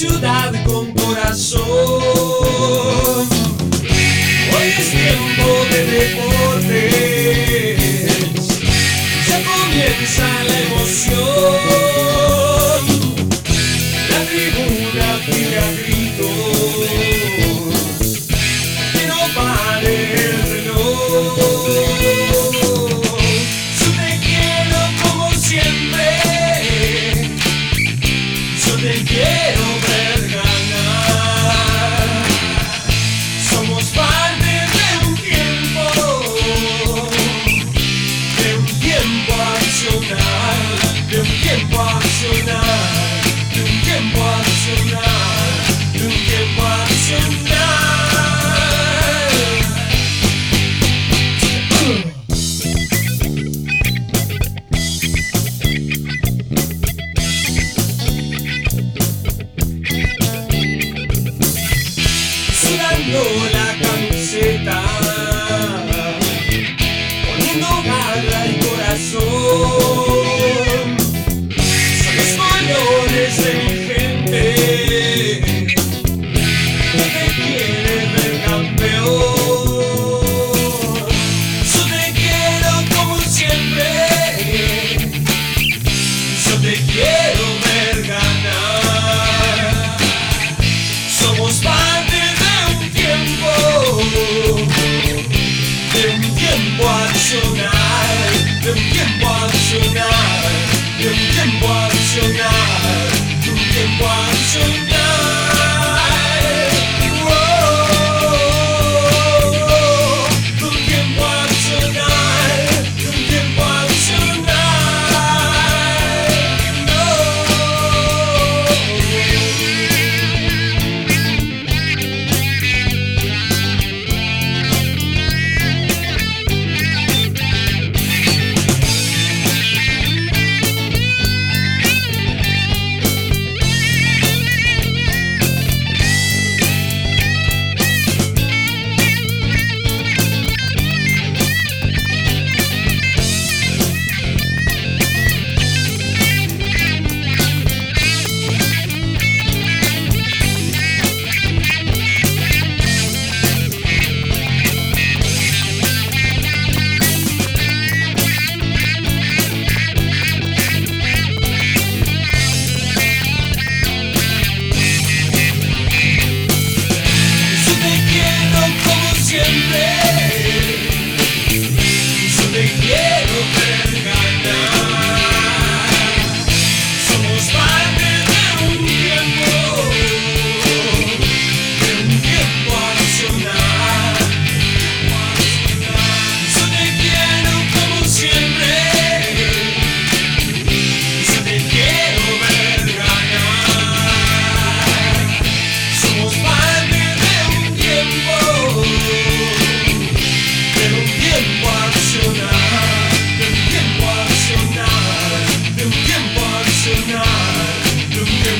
ciudad con corazón. Hoy es tiempo de deportes,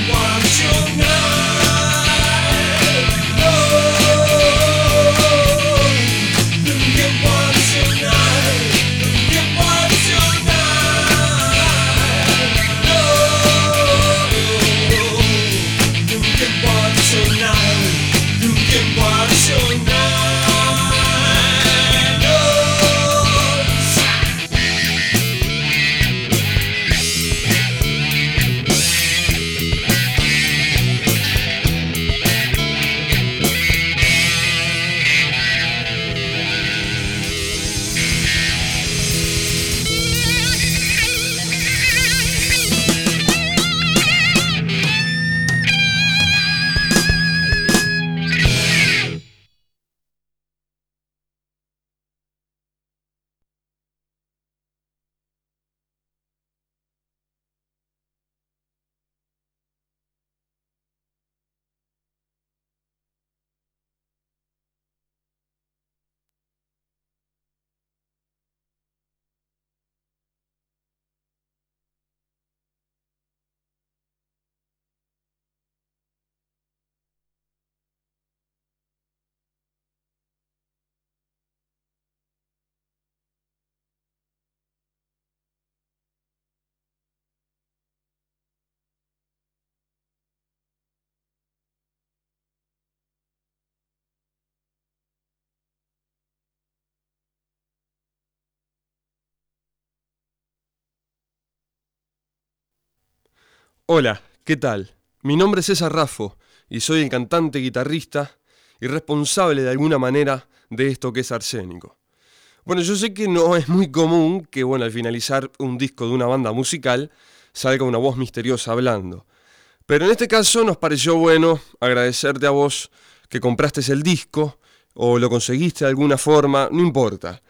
want you know Hola, ¿qué tal? Mi nombre es César Raffo y soy el cantante, guitarrista y responsable de alguna manera de esto que es arsénico. Bueno, yo sé que no es muy común que, bueno, al finalizar un disco de una banda musical salga una voz misteriosa hablando. Pero en este caso nos pareció bueno agradecerte a vos que compraste el disco o lo conseguiste de alguna forma, no importa.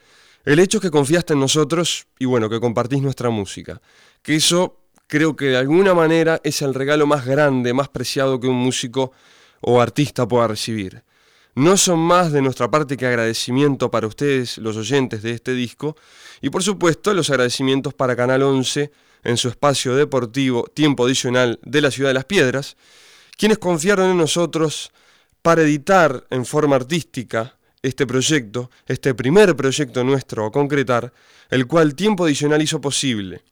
El hecho es que confiaste en nosotros y bueno, que compartís nuestra música. Que eso creo que de alguna manera es el regalo más grande, más preciado que un músico o artista pueda recibir. No son más de nuestra parte que agradecimiento para ustedes, los oyentes de este disco, y por supuesto los agradecimientos para Canal 11 en su espacio deportivo Tiempo Adicional de la Ciudad de las Piedras, quienes confiaron en nosotros para editar en forma artística este proyecto, este primer proyecto nuestro a concretar, el cual Tiempo Adicional hizo posible.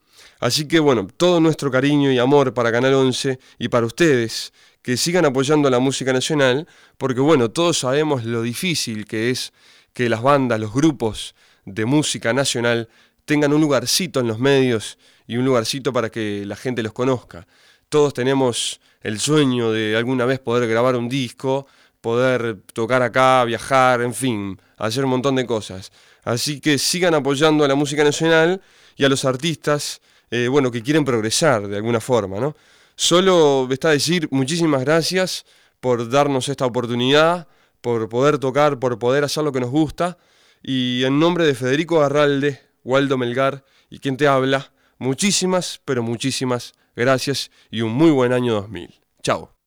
Así que bueno, todo nuestro cariño y amor para Canal 11 y para ustedes, que sigan apoyando la música nacional, porque bueno, todos sabemos lo difícil que es que las bandas, los grupos de música nacional tengan un lugarcito en los medios y un lugarcito para que la gente los conozca. Todos tenemos el sueño de alguna vez poder grabar un disco, poder tocar acá, viajar, en fin, hacer un montón de cosas. Así que sigan apoyando a la música nacional y a los artistas, eh, bueno, que quieren progresar de alguna forma, ¿no? Solo está decir muchísimas gracias por darnos esta oportunidad, por poder tocar, por poder hacer lo que nos gusta. Y en nombre de Federico Garralde, Waldo Melgar y quien te habla, muchísimas, pero muchísimas gracias y un muy buen año 2000. Chao.